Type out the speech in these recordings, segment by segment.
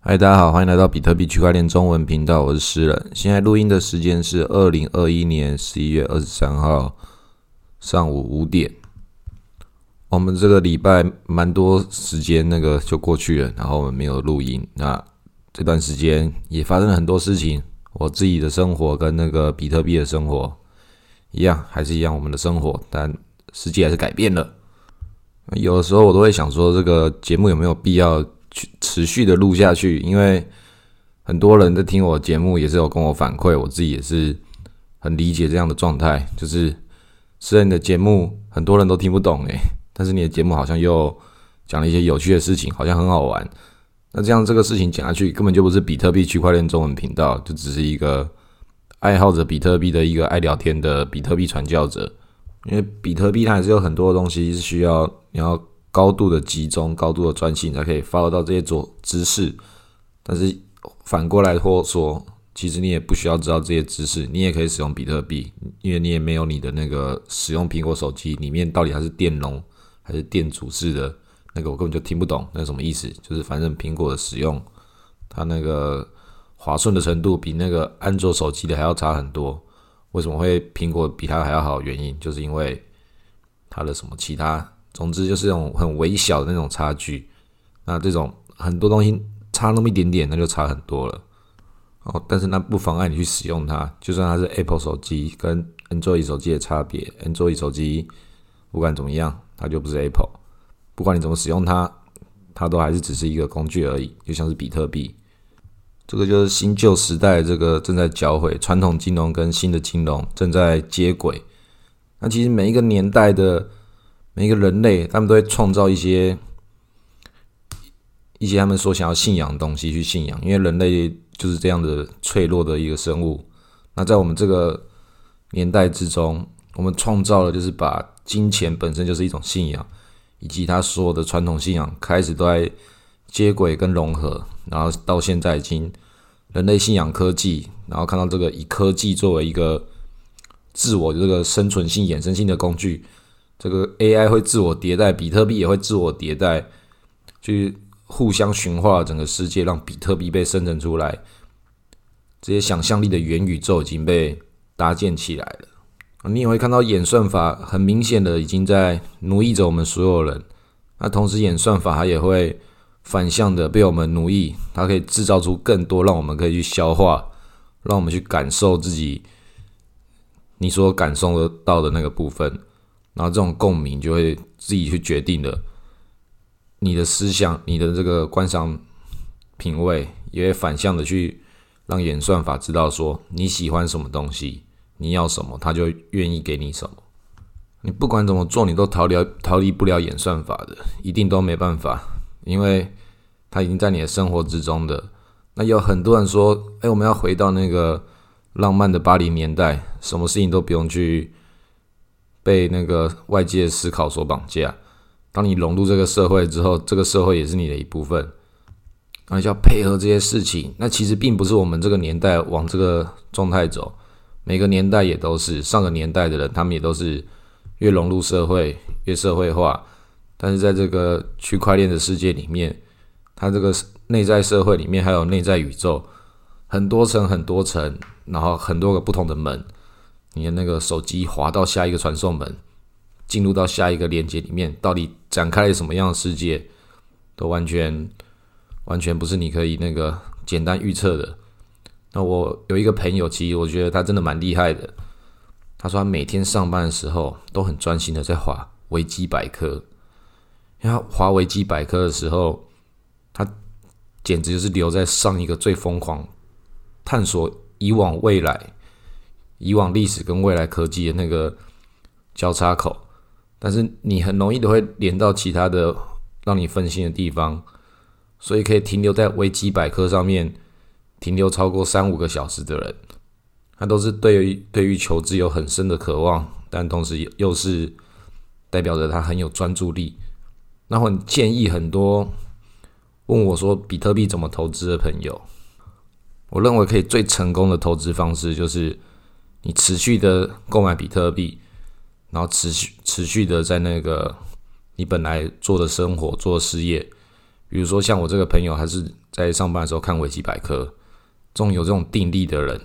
嗨，大家好，欢迎来到比特币区块链中文频道，我是诗人。现在录音的时间是二零二一年十一月二十三号上午五点。我们这个礼拜蛮多时间，那个就过去了，然后我们没有录音。那这段时间也发生了很多事情，我自己的生活跟那个比特币的生活一样，还是一样我们的生活，但世界还是改变了。有的时候我都会想说，这个节目有没有必要？持续的录下去，因为很多人在听我节目，也是有跟我反馈，我自己也是很理解这样的状态。就是虽然你的节目很多人都听不懂诶，但是你的节目好像又讲了一些有趣的事情，好像很好玩。那这样这个事情讲下去，根本就不是比特币区块链中文频道，就只是一个爱好者比特币的一个爱聊天的比特币传教者。因为比特币它还是有很多东西是需要你要。高度的集中，高度的专心，才可以 follow 到这些做知识。但是反过来或说，其实你也不需要知道这些知识，你也可以使用比特币，因为你也没有你的那个使用苹果手机里面到底它是电容还是电阻式的那个，我根本就听不懂那什么意思。就是反正苹果的使用，它那个滑顺的程度比那个安卓手机的还要差很多。为什么会苹果比它还要好？原因就是因为它的什么其他。总之就是这种很微小的那种差距，那这种很多东西差那么一点点，那就差很多了。哦，但是那不妨碍你去使用它，就算它是 Apple 手机跟 Android 手机的差别，Android 手机不管怎么样，它就不是 Apple。不管你怎么使用它，它都还是只是一个工具而已，就像是比特币。这个就是新旧时代这个正在交汇，传统金融跟新的金融正在接轨。那其实每一个年代的。每一个人类，他们都会创造一些一些他们所想要信仰的东西去信仰，因为人类就是这样的脆弱的一个生物。那在我们这个年代之中，我们创造了就是把金钱本身就是一种信仰，以及他所有的传统信仰开始都在接轨跟融合，然后到现在已经人类信仰科技，然后看到这个以科技作为一个自我这个生存性、衍生性的工具。这个 AI 会自我迭代，比特币也会自我迭代，去互相驯化整个世界，让比特币被生成出来。这些想象力的元宇宙已经被搭建起来了。你也会看到演算法很明显的已经在奴役着我们所有人。那同时，演算法它也会反向的被我们奴役，它可以制造出更多让我们可以去消化，让我们去感受自己你所感受得到的那个部分。然后这种共鸣就会自己去决定的，你的思想、你的这个观赏品味，也会反向的去让演算法知道说你喜欢什么东西，你要什么，他就愿意给你什么。你不管怎么做，你都逃离逃离不了演算法的，一定都没办法，因为它已经在你的生活之中的。那有很多人说，哎，我们要回到那个浪漫的巴黎年代，什么事情都不用去。被那个外界思考所绑架。当你融入这个社会之后，这个社会也是你的一部分。那你就要配合这些事情。那其实并不是我们这个年代往这个状态走，每个年代也都是。上个年代的人，他们也都是越融入社会越社会化。但是在这个区块链的世界里面，它这个内在社会里面还有内在宇宙，很多层很多层，然后很多个不同的门。你的那个手机滑到下一个传送门，进入到下一个连接里面，到底展开什么样的世界，都完全完全不是你可以那个简单预测的。那我有一个朋友，其实我觉得他真的蛮厉害的。他说他每天上班的时候都很专心的在滑维基百科，因为滑维基百科的时候，他简直就是留在上一个最疯狂探索以往未来。以往历史跟未来科技的那个交叉口，但是你很容易都会连到其他的让你分心的地方，所以可以停留在维基百科上面停留超过三五个小时的人，他都是对于对于求知有很深的渴望，但同时又是代表着他很有专注力。那我建议很多问我说比特币怎么投资的朋友，我认为可以最成功的投资方式就是。你持续的购买比特币，然后持续持续的在那个你本来做的生活做事业，比如说像我这个朋友，还是在上班的时候看维基百科，这种有这种定力的人，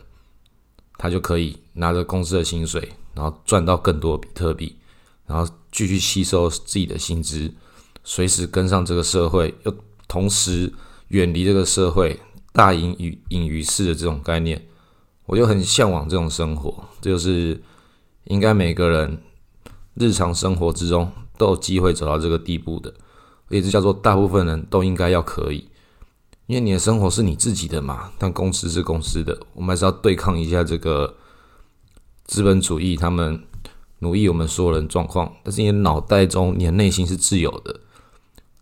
他就可以拿着公司的薪水，然后赚到更多比特币，然后继续吸收自己的薪资，随时跟上这个社会，又同时远离这个社会，大隐于隐于市的这种概念，我就很向往这种生活。这就是应该每个人日常生活之中都有机会走到这个地步的。也是叫做大部分人都应该要可以，因为你的生活是你自己的嘛，但公司是公司的，我们还是要对抗一下这个资本主义，他们奴役我们所有人状况。但是你的脑袋中，你的内心是自由的，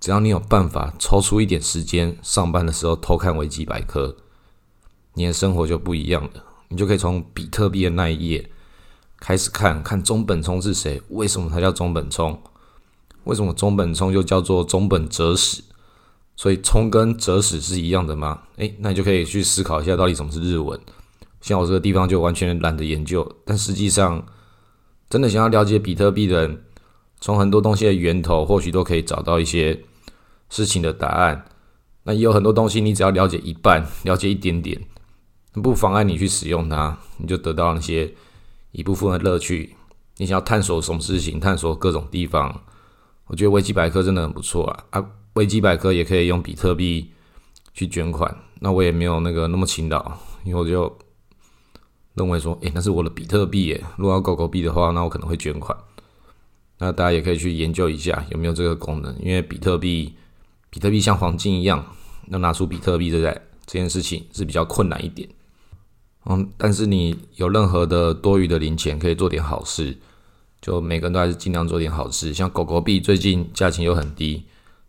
只要你有办法抽出一点时间，上班的时候偷看维基百科，你的生活就不一样了。你就可以从比特币的那一页开始看看中本聪是谁，为什么他叫中本聪。为什么中本聪就叫做中本哲史？所以聪跟哲史是一样的吗？诶，那你就可以去思考一下，到底什么是日文？像我这个地方就完全懒得研究，但实际上，真的想要了解比特币的人，从很多东西的源头，或许都可以找到一些事情的答案。那也有很多东西，你只要了解一半，了解一点点，不妨碍你去使用它，你就得到那些一部分的乐趣。你想要探索什么事情，探索各种地方。我觉得维基百科真的很不错啊！啊，维基百科也可以用比特币去捐款。那我也没有那个那么勤劳，因为我就认为说，诶，那是我的比特币耶。如果要狗狗币的话，那我可能会捐款。那大家也可以去研究一下有没有这个功能，因为比特币，比特币像黄金一样，要拿出比特币这在这件事情是比较困难一点。嗯，但是你有任何的多余的零钱，可以做点好事。就每个人都还是尽量做点好事，像狗狗币最近价钱又很低，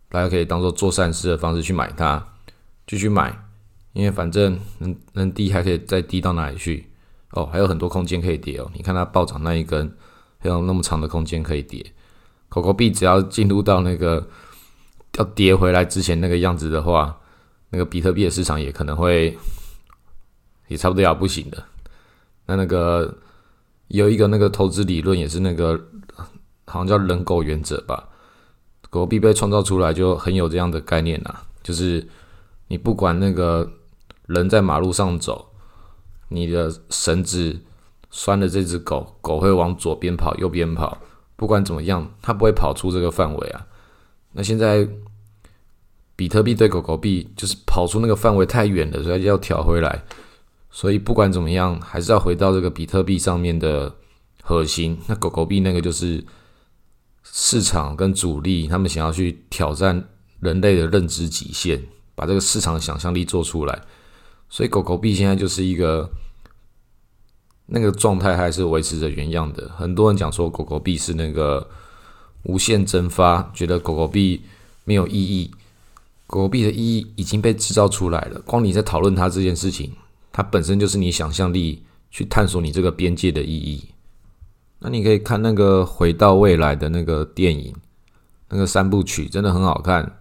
大家可以当做做善事的方式去买它，继续买，因为反正能能低还可以再低到哪里去哦，还有很多空间可以跌哦。你看它暴涨那一根，还有那么长的空间可以跌。狗狗币只要进入到那个要跌回来之前那个样子的话，那个比特币的市场也可能会也差不多要不行的。那那个。有一个那个投资理论，也是那个好像叫人狗原则吧。狗币被创造出来就很有这样的概念呐，就是你不管那个人在马路上走，你的绳子拴的这只狗狗会往左边跑、右边跑，不管怎么样，它不会跑出这个范围啊。那现在比特币对狗狗币就是跑出那个范围太远了，所以要调回来。所以不管怎么样，还是要回到这个比特币上面的核心。那狗狗币那个就是市场跟主力，他们想要去挑战人类的认知极限，把这个市场想象力做出来。所以狗狗币现在就是一个那个状态，还是维持着原样的。很多人讲说狗狗币是那个无限蒸发，觉得狗狗币没有意义。狗狗币的意义已经被制造出来了，光你在讨论它这件事情。它本身就是你想象力去探索你这个边界的意义。那你可以看那个回到未来的那个电影，那个三部曲真的很好看。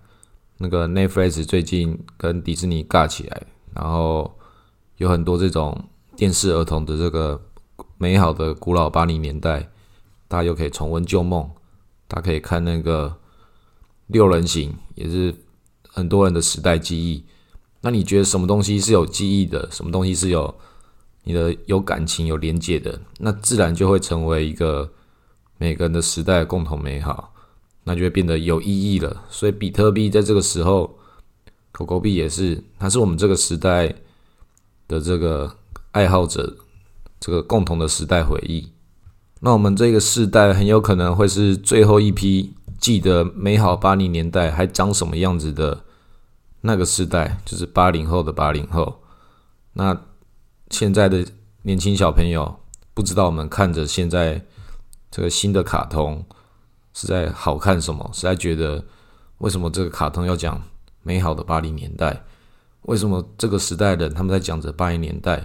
那个 Netflix 最近跟迪士尼尬起来，然后有很多这种电视儿童的这个美好的古老八零年代，大家又可以重温旧梦。大家可以看那个六人行，也是很多人的时代记忆。那你觉得什么东西是有记忆的？什么东西是有你的有感情、有连接的？那自然就会成为一个每个人的时代共同美好，那就会变得有意义了。所以比特币在这个时候，狗狗币也是，它是我们这个时代的这个爱好者，这个共同的时代回忆。那我们这个世代很有可能会是最后一批记得美好八零年代还长什么样子的。那个时代就是八零后的八零后，那现在的年轻小朋友不知道我们看着现在这个新的卡通是在好看什么？是在觉得为什么这个卡通要讲美好的八零年代？为什么这个时代的人他们在讲着八零年代，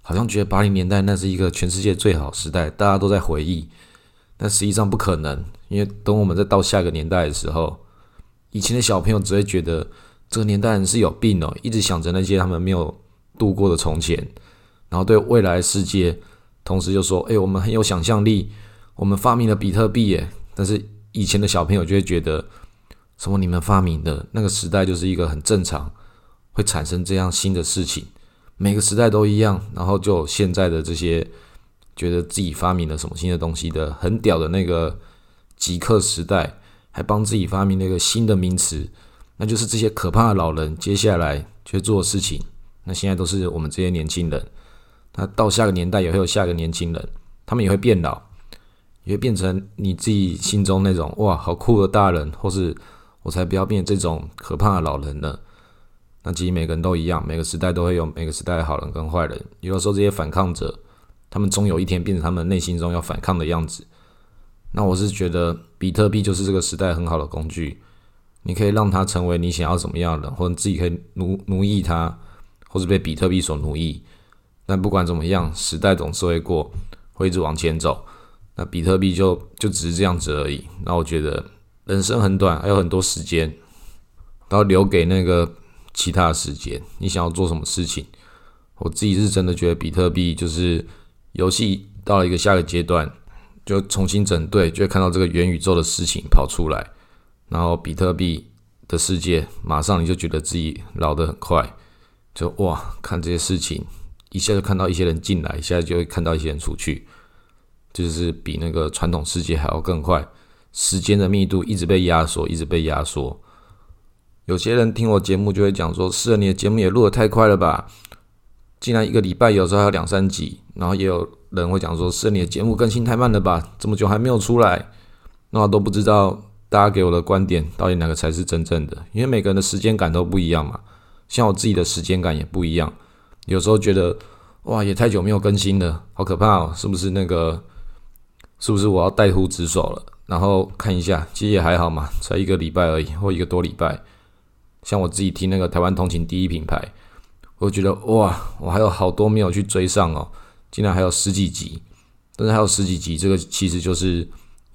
好像觉得八零年代那是一个全世界最好时代，大家都在回忆，但实际上不可能，因为等我们再到下个年代的时候，以前的小朋友只会觉得。这个年代人是有病哦，一直想着那些他们没有度过的从前，然后对未来世界，同时就说：“哎，我们很有想象力，我们发明了比特币耶。”但是以前的小朋友就会觉得，什么你们发明的那个时代就是一个很正常，会产生这样新的事情。每个时代都一样，然后就现在的这些觉得自己发明了什么新的东西的很屌的那个极客时代，还帮自己发明了一个新的名词，那就是这些可怕的老人接下来去做的事情。那现在都是我们这些年轻人，那到下个年代也会有下个年轻人，他们也会变老，也会变成你自己心中那种哇好酷的大人，或是我才不要变这种可怕的老人呢。那其实每个人都一样，每个时代都会有每个时代的好人跟坏人。有的时候这些反抗者，他们终有一天变成他们内心中要反抗的样子。那我是觉得比特币就是这个时代很好的工具，你可以让它成为你想要怎么样的，或者自己可以奴奴役它，或者被比特币所奴役。但不管怎么样，时代总是会过，会一直往前走。那比特币就就只是这样子而已。那我觉得人生很短，还有很多时间，然后留给那个。其他的时间，你想要做什么事情？我自己是真的觉得比特币就是游戏到了一个下个阶段，就重新整队，就会看到这个元宇宙的事情跑出来，然后比特币的世界，马上你就觉得自己老得很快，就哇，看这些事情，一下就看到一些人进来，一下就会看到一些人出去，就是比那个传统世界还要更快，时间的密度一直被压缩，一直被压缩。有些人听我节目就会讲说：“是，你的节目也录得太快了吧？竟然一个礼拜有时候还有两三集。”然后也有人会讲说：“是你的节目更新太慢了吧？这么久还没有出来？”那都不知道大家给我的观点到底哪个才是真正的，因为每个人的时间感都不一样嘛。像我自己的时间感也不一样，有时候觉得哇，也太久没有更新了，好可怕哦！是不是那个？是不是我要带图职守了？然后看一下，其实也还好嘛，才一个礼拜而已，或一个多礼拜。像我自己听那个台湾通勤第一品牌，我觉得哇，我还有好多没有去追上哦，竟然还有十几集，但是还有十几集，这个其实就是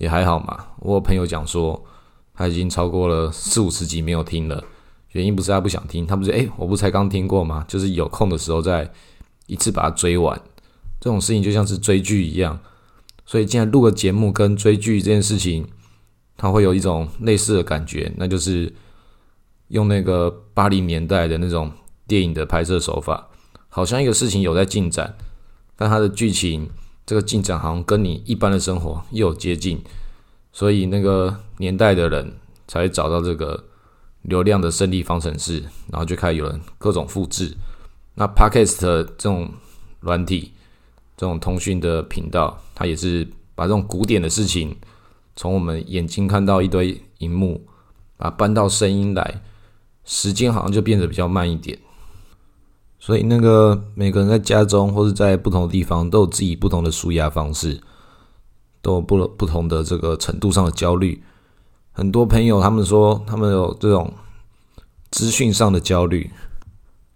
也还好嘛。我朋友讲说他已经超过了四五十集没有听了，原因不是他不想听，他不是诶，我不才刚听过吗？就是有空的时候再一次把它追完。这种事情就像是追剧一样，所以既然录个节目跟追剧这件事情，它会有一种类似的感觉，那就是。用那个八零年代的那种电影的拍摄手法，好像一个事情有在进展，但它的剧情这个进展好像跟你一般的生活又有接近，所以那个年代的人才找到这个流量的胜利方程式，然后就开始有人各种复制。那 Podcast 这种软体，这种通讯的频道，它也是把这种古典的事情，从我们眼睛看到一堆荧幕，把它搬到声音来。时间好像就变得比较慢一点，所以那个每个人在家中或者在不同的地方都有自己不同的舒压方式，都有不不同的这个程度上的焦虑。很多朋友他们说他们有这种资讯上的焦虑，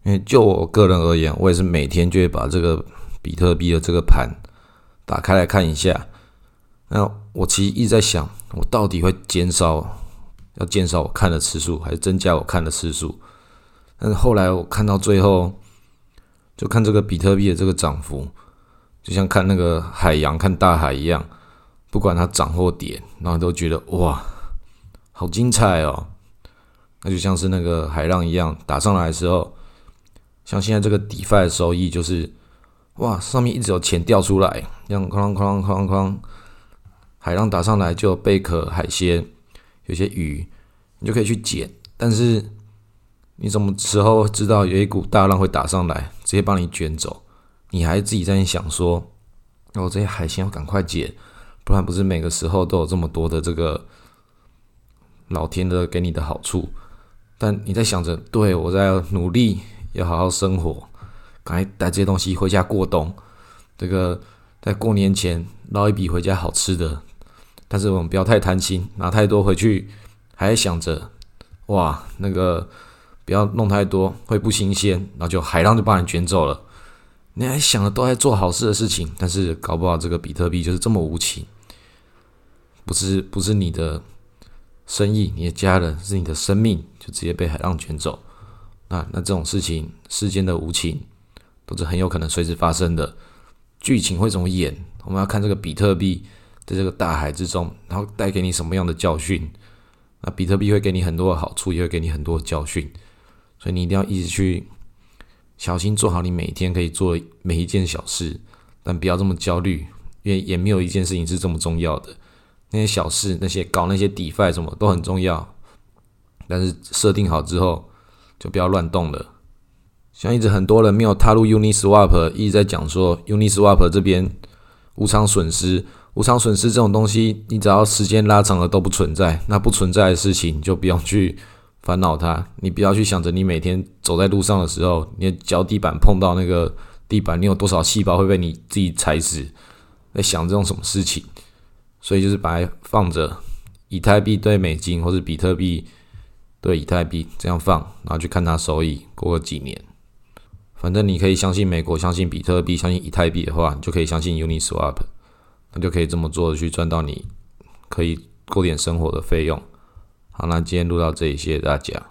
因为就我个人而言，我也是每天就会把这个比特币的这个盘打开来看一下。那我其实一直在想，我到底会减少。要减少我看的次数，还是增加我看的次数？但是后来我看到最后，就看这个比特币的这个涨幅，就像看那个海洋、看大海一样，不管它涨或跌，然后都觉得哇，好精彩哦！那就像是那个海浪一样打上来的时候，像现在这个 DeFi 的收益就是哇，上面一直有钱掉出来，这样哐啷哐哐哐，海浪打上来就有贝壳、海鲜。有些鱼，你就可以去捡，但是你什么时候知道有一股大浪会打上来，直接把你卷走？你还自己在想说，哦，这些海鲜要赶快捡，不然不是每个时候都有这么多的这个老天的给你的好处。但你在想着，对我在努力，要好好生活，赶快带这些东西回家过冬，这个在过年前捞一笔回家好吃的。但是我们不要太贪心，拿太多回去，还想着哇，那个不要弄太多，会不新鲜，然后就海浪就把你卷走了。你还想着都在做好事的事情，但是搞不好这个比特币就是这么无情，不是不是你的生意，你的家人，是你的生命，就直接被海浪卷走。那那这种事情，世间的无情都是很有可能随时发生的。剧情会怎么演？我们要看这个比特币。在这个大海之中，然后带给你什么样的教训？那比特币会给你很多的好处，也会给你很多的教训。所以你一定要一直去小心做好你每天可以做每一件小事，但不要这么焦虑，因为也没有一件事情是这么重要的。那些小事，那些搞那些底 i 什么都很重要，但是设定好之后就不要乱动了。像一直很多人没有踏入 Uniswap，一直在讲说 Uniswap 这边无偿损失。无偿损失这种东西，你只要时间拉长了都不存在。那不存在的事情，就不用去烦恼它。你不要去想着你每天走在路上的时候，你的脚底板碰到那个地板，你有多少细胞会被你自己踩死？在想这种什么事情？所以就是把它放着，以太币对美金，或者比特币对以太币这样放，然后去看它收益。过个几年，反正你可以相信美国，相信比特币，相信以太币的话，你就可以相信 Uniswap。那就可以这么做，去赚到你可以过点生活的费用。好，那今天录到这里，谢谢大家。